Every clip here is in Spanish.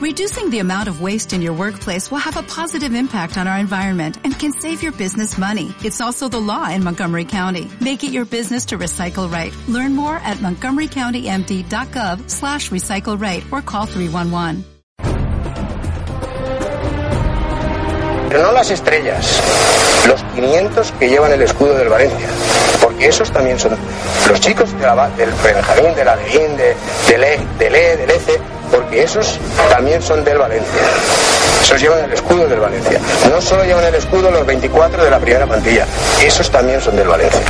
Reducing the amount of waste in your workplace will have a positive impact on our environment and can save your business money. It's also the law in Montgomery County. Make it your business to recycle right. Learn more at montgomerycountymd.gov slash recycle right or call 311. Pero no las estrellas, los 500 que llevan el escudo del Valencia, porque esos también son los chicos de la, del Benjamín, de la Leín, de, E, del E, del ECE, porque esos también son del Valencia. Esos llevan el escudo del Valencia. No solo llevan el escudo los 24 de la primera plantilla, esos también son del Valencia.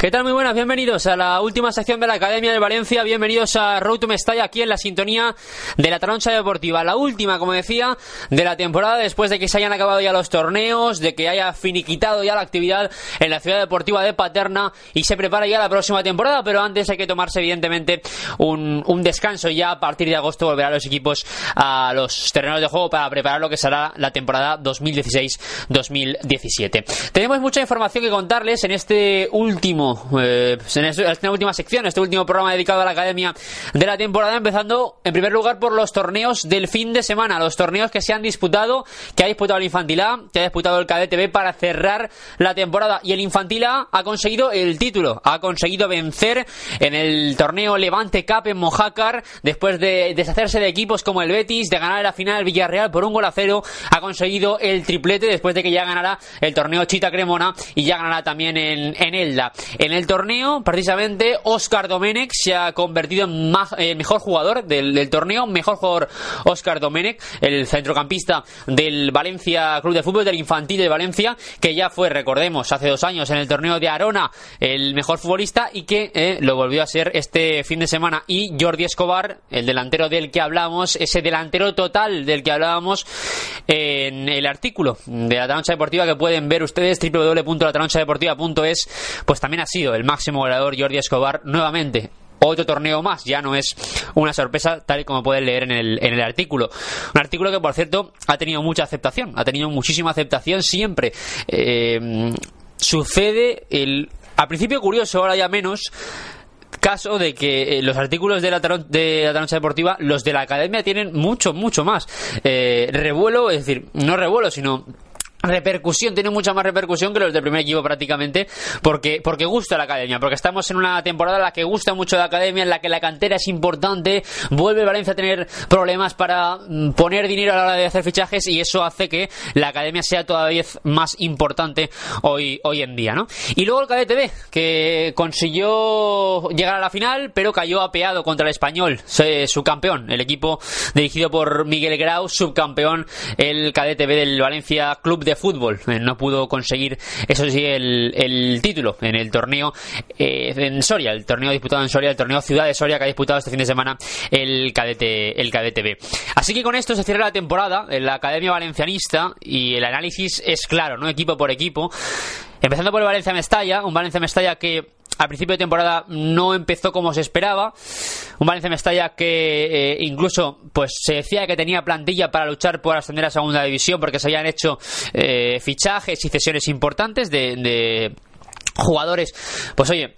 ¿Qué tal? Muy buenas, bienvenidos a la última sección de la Academia de Valencia, bienvenidos a Road to Mestalla aquí en la sintonía de la Taroncha Deportiva, la última, como decía, de la temporada después de que se hayan acabado ya los torneos, de que haya finiquitado ya la actividad en la ciudad deportiva de Paterna y se prepara ya la próxima temporada, pero antes hay que tomarse evidentemente un, un descanso ya a partir de agosto volverán los equipos a los terrenos de juego para preparar lo que será la temporada 2016-2017. Tenemos mucha información que contarles en este último eh, en esta última sección, este último programa dedicado a la academia de la temporada, empezando en primer lugar por los torneos del fin de semana, los torneos que se han disputado, que ha disputado el Infantil A, que ha disputado el KDTB para cerrar la temporada. Y el Infantil A ha conseguido el título, ha conseguido vencer en el torneo Levante Cup en Mojácar, después de deshacerse de equipos como el Betis, de ganar la final Villarreal por un gol a cero, ha conseguido el triplete después de que ya ganará el torneo Chita Cremona y ya ganará también en, en Elda. En el torneo, precisamente, Oscar Domenech se ha convertido en eh, mejor jugador del, torneo, mejor jugador Oscar Domenech, el centrocampista del Valencia Club de Fútbol, del Infantil de Valencia, que ya fue, recordemos, hace dos años en el torneo de Arona, el mejor futbolista y que eh, lo volvió a ser este fin de semana. Y Jordi Escobar, el delantero del que hablamos, ese delantero total del que hablábamos en el artículo de la Taroncha Deportiva que pueden ver ustedes, www.latranchadeportiva.es, pues también ha sido el máximo goleador Jordi Escobar nuevamente otro torneo más, ya no es una sorpresa tal y como pueden leer en el, en el artículo. Un artículo que, por cierto, ha tenido mucha aceptación, ha tenido muchísima aceptación siempre. Eh, sucede el... Al principio curioso, ahora ya menos, caso de que eh, los artículos de la, de la Taroncha Deportiva, los de la academia, tienen mucho, mucho más eh, revuelo, es decir, no revuelo, sino repercusión, tiene mucha más repercusión que los del primer equipo prácticamente, porque, porque gusta la academia, porque estamos en una temporada en la que gusta mucho la academia, en la que la cantera es importante, vuelve Valencia a tener problemas para mm, poner dinero a la hora de hacer fichajes y eso hace que la academia sea todavía más importante hoy, hoy en día, ¿no? Y luego el KDTV, que consiguió llegar a la final, pero cayó apeado contra el español, su campeón, el equipo dirigido por Miguel Grau, subcampeón, el KDTV del Valencia Club de de fútbol. Eh, no pudo conseguir, eso sí, el, título en el torneo eh, en Soria, el torneo disputado en Soria, el torneo Ciudad de Soria que ha disputado este fin de semana el cadete, el B. Así que con esto se cierra la temporada en la Academia Valencianista y el análisis es claro, ¿no? Equipo por equipo. Empezando por el Valencia Mestalla, un Valencia Mestalla que al principio de temporada no empezó como se esperaba. Un Valencia Mestalla que eh, incluso pues se decía que tenía plantilla para luchar por ascender a segunda división porque se habían hecho eh, fichajes y cesiones importantes de, de jugadores, pues oye,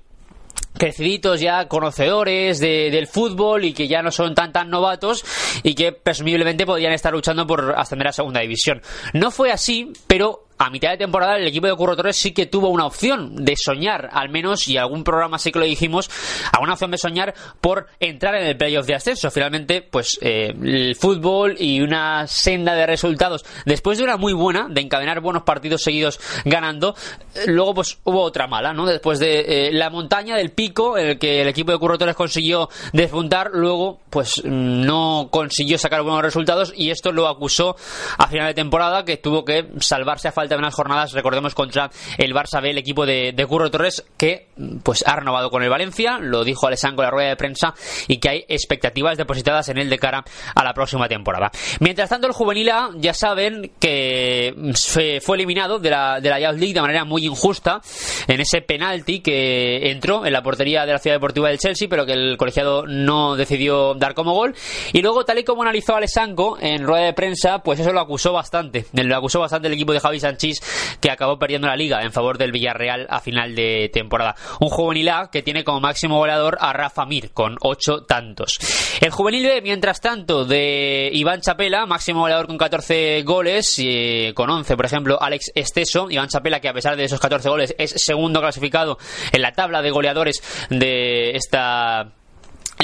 creciditos ya, conocedores del fútbol y que ya no son tan tan novatos y que presumiblemente podrían estar luchando por ascender a segunda división. No fue así, pero a mitad de temporada el equipo de Curro Torres sí que tuvo una opción de soñar, al menos, y algún programa sí que lo dijimos, alguna opción de soñar por entrar en el playoff de ascenso. Finalmente, pues eh, el fútbol y una senda de resultados, después de una muy buena, de encadenar buenos partidos seguidos ganando, eh, luego pues hubo otra mala, ¿no? Después de eh, la montaña del pico, en el que el equipo de Curro Torres consiguió despuntar, luego pues no consiguió sacar buenos resultados y esto lo acusó a final de temporada que tuvo que salvarse a falta faltan unas jornadas, recordemos, contra el Barça B, el equipo de, de Curro Torres, que pues ha renovado con el Valencia, lo dijo Alessandro en la rueda de prensa, y que hay expectativas depositadas en él de cara a la próxima temporada. Mientras tanto, el juvenil A ya saben que fue eliminado de la, de la Youth League de manera muy injusta en ese penalti que entró en la portería de la Ciudad Deportiva del Chelsea, pero que el colegiado no decidió dar como gol. Y luego, tal y como analizó Alessandro en rueda de prensa, pues eso lo acusó bastante. Lo acusó bastante el equipo de Javi Sánchez, que acabó perdiendo la liga en favor del Villarreal a final de temporada. Un juvenil A que tiene como máximo goleador a Rafa Mir, con ocho tantos. El juvenil B, mientras tanto, de Iván Chapela, máximo goleador con 14 goles, y con 11, por ejemplo, Alex Esteso. Iván Chapela, que a pesar de esos 14 goles, es segundo clasificado en la tabla de goleadores de esta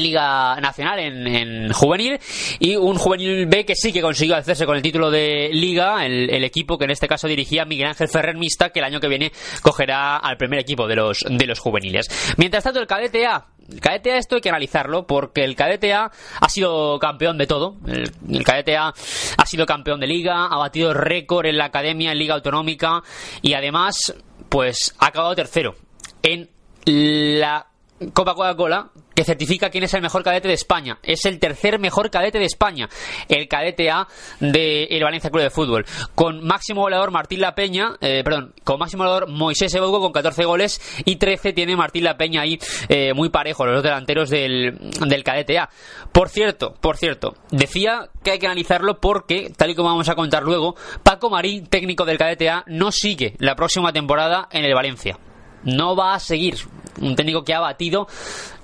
Liga Nacional en, juvenil y un juvenil B que sí que consiguió hacerse con el título de Liga, el, equipo que en este caso dirigía Miguel Ángel Ferrer Mista, que el año que viene cogerá al primer equipo de los, de los juveniles. Mientras tanto, el cadete A el cadete A esto hay que analizarlo porque el cadete A ha sido campeón de todo. El, el cadete A ha sido campeón de liga, ha batido récord en la academia, en liga autonómica y además pues ha acabado tercero en la Copa Coca-Cola que certifica quién es el mejor cadete de España. Es el tercer mejor cadete de España, el cadete A del el Valencia Club de Fútbol. Con máximo goleador Martín La Peña, eh, perdón, con máximo goleador Moisés Ebouco con 14 goles y 13 tiene Martín La Peña ahí eh, muy parejo, los dos delanteros del, del cadete A. Por cierto, por cierto, decía que hay que analizarlo porque, tal y como vamos a contar luego, Paco Marín, técnico del cadete A, no sigue la próxima temporada en el Valencia no va a seguir un técnico que ha batido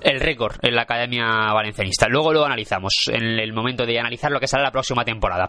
el récord en la Academia Valencianista. Luego lo analizamos en el momento de analizar lo que será la próxima temporada.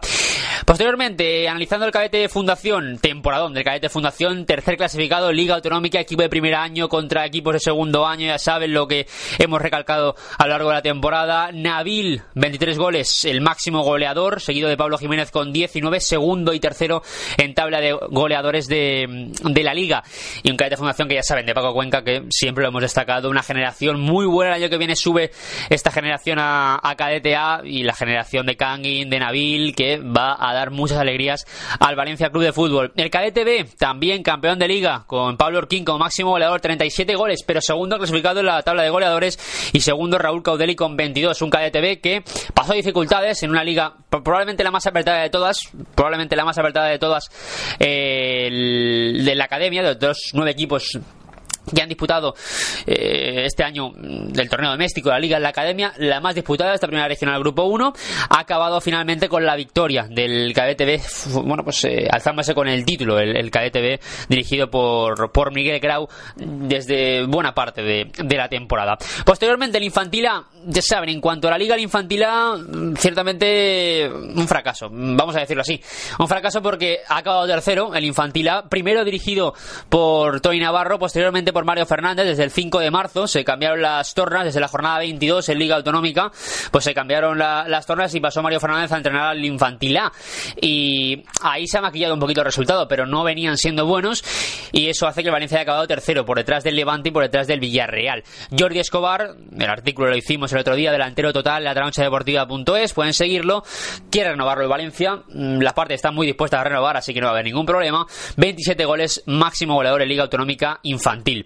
Posteriormente, analizando el cadete de fundación, temporadón del cadete de fundación, tercer clasificado, Liga Autonómica, equipo de primer año contra equipos de segundo año, ya saben lo que hemos recalcado a lo largo de la temporada. Nabil, 23 goles, el máximo goleador, seguido de Pablo Jiménez con 19, segundo y tercero en tabla de goleadores de, de la Liga. Y un cadete de fundación que ya saben, de Paco Cuenca, que siempre lo hemos destacado, una generación muy buena el año que viene sube esta generación a, a Cadete A y la generación de Kangin, de Nabil, que va a dar muchas alegrías al Valencia Club de Fútbol. El Cadete B, también campeón de liga, con Pablo Orquín como máximo goleador, 37 goles, pero segundo clasificado en la tabla de goleadores y segundo Raúl Caudeli con 22. Un Cadete B que pasó dificultades en una liga probablemente la más apretada de todas, probablemente la más apretada de todas eh, de la academia, de los nueve equipos que han disputado eh, este año del torneo doméstico, la Liga en la Academia, la más disputada, esta primera regional Grupo 1, ha acabado finalmente con la victoria del B bueno, pues eh, alzándose con el título, el, el B dirigido por, por Miguel Grau desde buena parte de, de la temporada. Posteriormente, el Infantil ya saben, en cuanto a la Liga, el Infantil ciertamente un fracaso, vamos a decirlo así. Un fracaso porque ha acabado tercero, el Infantil primero dirigido por Toy Navarro, posteriormente por Mario Fernández desde el 5 de marzo. Se cambiaron las tornas desde la jornada 22 en Liga Autonómica. Pues se cambiaron las tornas y pasó Mario Fernández a entrenar al Infantil A. Y ahí se ha maquillado un poquito el resultado, pero no venían siendo buenos. Y eso hace que el Valencia haya acabado tercero, por detrás del Levante y por detrás del Villarreal. Jordi Escobar, el artículo lo hicimos el otro día, delantero total, la deportiva.es, pueden seguirlo. Quiere renovarlo el Valencia. Mm, la parte está muy dispuesta a renovar, así que no va a haber ningún problema. 27 goles, máximo goleador en Liga Autonómica Infantil.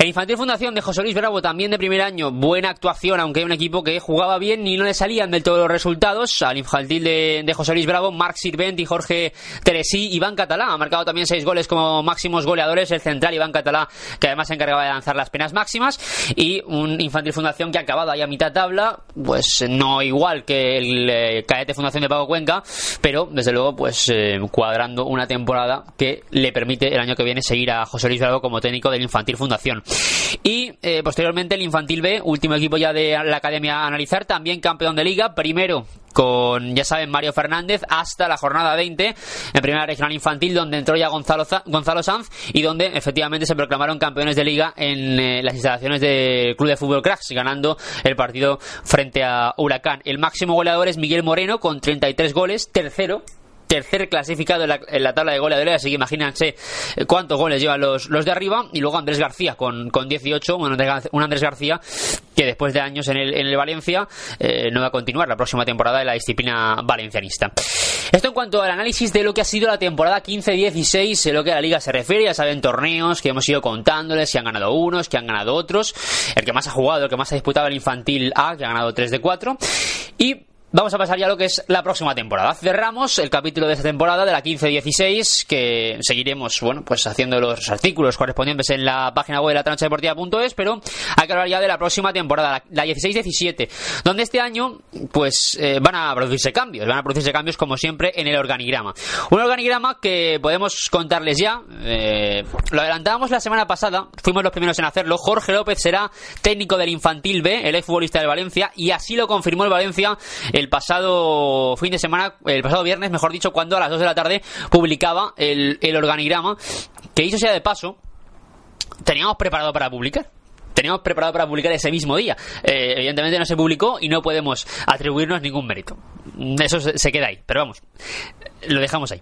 El Infantil Fundación de José Luis Bravo, también de primer año, buena actuación, aunque hay un equipo que jugaba bien y no le salían del todo los resultados. Al Infantil de, José Luis Bravo, Marc Sirvent y Jorge Teresí, Iván Catalá, ha marcado también seis goles como máximos goleadores, el central Iván Catalá, que además se encargaba de lanzar las penas máximas, y un Infantil Fundación que ha acabado ahí a mitad tabla, pues no igual que el eh, Caete Fundación de Pago Cuenca, pero desde luego pues eh, cuadrando una temporada que le permite el año que viene seguir a José Luis Bravo como técnico del Infantil Fundación. Y eh, posteriormente el Infantil B, último equipo ya de la Academia a analizar, también campeón de liga, primero con, ya saben, Mario Fernández hasta la jornada 20 en primera regional infantil, donde entró ya Gonzalo, Gonzalo Sanz y donde efectivamente se proclamaron campeones de liga en eh, las instalaciones del Club de Fútbol Cracks, ganando el partido frente a Huracán. El máximo goleador es Miguel Moreno con 33 goles, tercero tercer clasificado en la, tabla de goleadores, así que imagínense cuántos goles llevan los, los de arriba. Y luego Andrés García con, con 18, un Andrés García que después de años en el, en el Valencia eh, no va a continuar la próxima temporada en la disciplina valencianista. Esto en cuanto al análisis de lo que ha sido la temporada 15-16, en lo que a la liga se refiere, ya saben, torneos que hemos ido contándoles, si han ganado unos, que han ganado otros, el que más ha jugado, el que más ha disputado el infantil A, que ha ganado 3 de 4, y Vamos a pasar ya a lo que es la próxima temporada. Cerramos el capítulo de esta temporada de la 15-16, que seguiremos, bueno, pues haciendo los artículos correspondientes en la página web de la tranchadeportiva.es, pero hay que hablar ya de la próxima temporada, la 16-17, donde este año, pues, eh, van a producirse cambios, van a producirse cambios como siempre en el organigrama. Un organigrama que podemos contarles ya, eh, lo adelantábamos la semana pasada, fuimos los primeros en hacerlo, Jorge López será técnico del Infantil B, el exfutbolista del Valencia, y así lo confirmó el Valencia el pasado fin de semana, el pasado viernes, mejor dicho, cuando a las 2 de la tarde publicaba el, el organigrama, que hizo sea de paso, teníamos preparado para publicar teníamos preparado para publicar ese mismo día. Eh, evidentemente no se publicó y no podemos atribuirnos ningún mérito. Eso se queda ahí, pero vamos, lo dejamos ahí.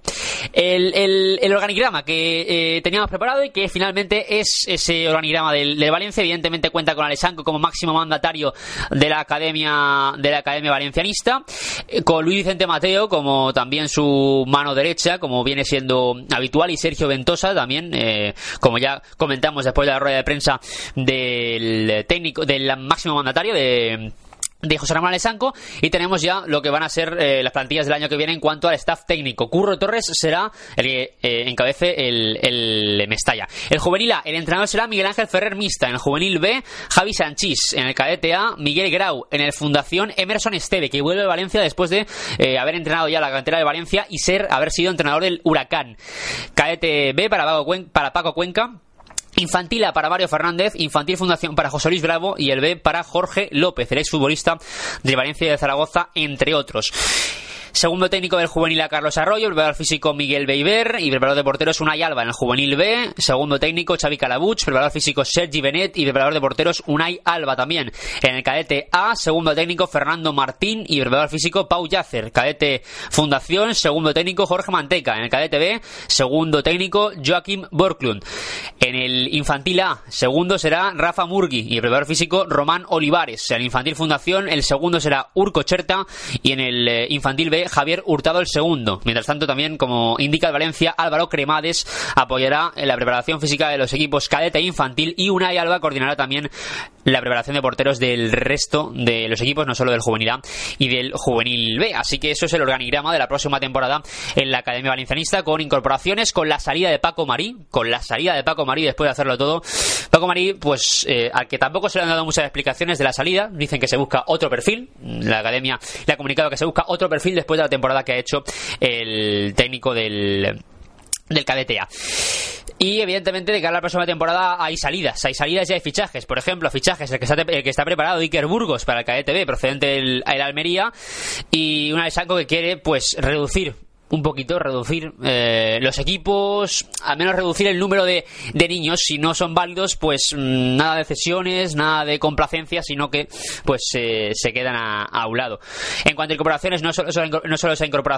El, el, organigrama que eh, teníamos preparado y que finalmente es ese organigrama del, Valencia, evidentemente cuenta con Alessanco como máximo mandatario de la Academia de la Academia Valencianista, eh, con Luis Vicente Mateo como también su mano derecha, como viene siendo habitual, y Sergio Ventosa también, eh, como ya comentamos después de la rueda de prensa del técnico, del máximo mandatario de de José Ramón Alessanco y tenemos ya lo que van a ser eh, las plantillas del año que viene en cuanto al staff técnico. Curro Torres será el que eh, encabece el, el, Mestalla. El juvenil A, el entrenador será Miguel Ángel Ferrer Mista. En el juvenil B, Javi Sanchís. En el cadete A, Miguel Grau. En el Fundación, Emerson Esteve, que vuelve a Valencia después de eh, haber entrenado ya la cantera de Valencia y ser haber sido entrenador del Huracán. Cadete B para para Paco Cuenca Infantil A para Mario Fernández, Infantil Fundación para José Luis Bravo y el B para Jorge López, el exfutbolista de Valencia y de Zaragoza, entre otros. Segundo técnico del juvenil a Carlos Arroyo, preparador físico Miguel Beiber y preparador de porteros Unai Alba en el juvenil B. Segundo técnico Xavi Calabuch, preparador físico Sergi Benet y preparador de porteros Unai Alba también. En el cadete A, segundo técnico Fernando Martín y preparador físico Pau Yacer. Cadete Fundación, segundo técnico Jorge Manteca. En el cadete B, segundo técnico Joaquim Borklund. En el infantil A, segundo será Rafa Murgui y el preparador físico Román Olivares. En el infantil Fundación, el segundo será Urco Cherta y en el eh, infantil B Javier Hurtado el segundo. Mientras tanto, también, como indica el Valencia, Álvaro Cremades apoyará en la preparación física de los equipos cadete e infantil y Unai Alba coordinará también la preparación de porteros del resto de los equipos, no solo del juvenil A y del juvenil B. Así que eso es el organigrama de la próxima temporada en la Academia Valencianista con incorporaciones, con la salida de Paco Marí, con la salida de Paco Marí después de hacerlo todo. Paco Marí, pues eh, al que tampoco se le han dado muchas explicaciones de la salida, dicen que se busca otro perfil, la Academia le ha comunicado que se busca otro perfil después de la temporada que ha hecho el técnico del del KDTA. Y evidentemente de cara a la próxima temporada hay salidas, hay salidas y hay fichajes. Por ejemplo, fichajes, el que está, el que está preparado Iker Burgos para el KDTB, procedente del Almería, y un Alessandro que quiere pues reducir un poquito reducir eh, los equipos, al menos reducir el número de, de, niños. Si no son válidos, pues mm, nada de cesiones, nada de complacencia, sino que pues se quedan a, un lado. En cuanto a incorporaciones, no solo, no solo esa incorporación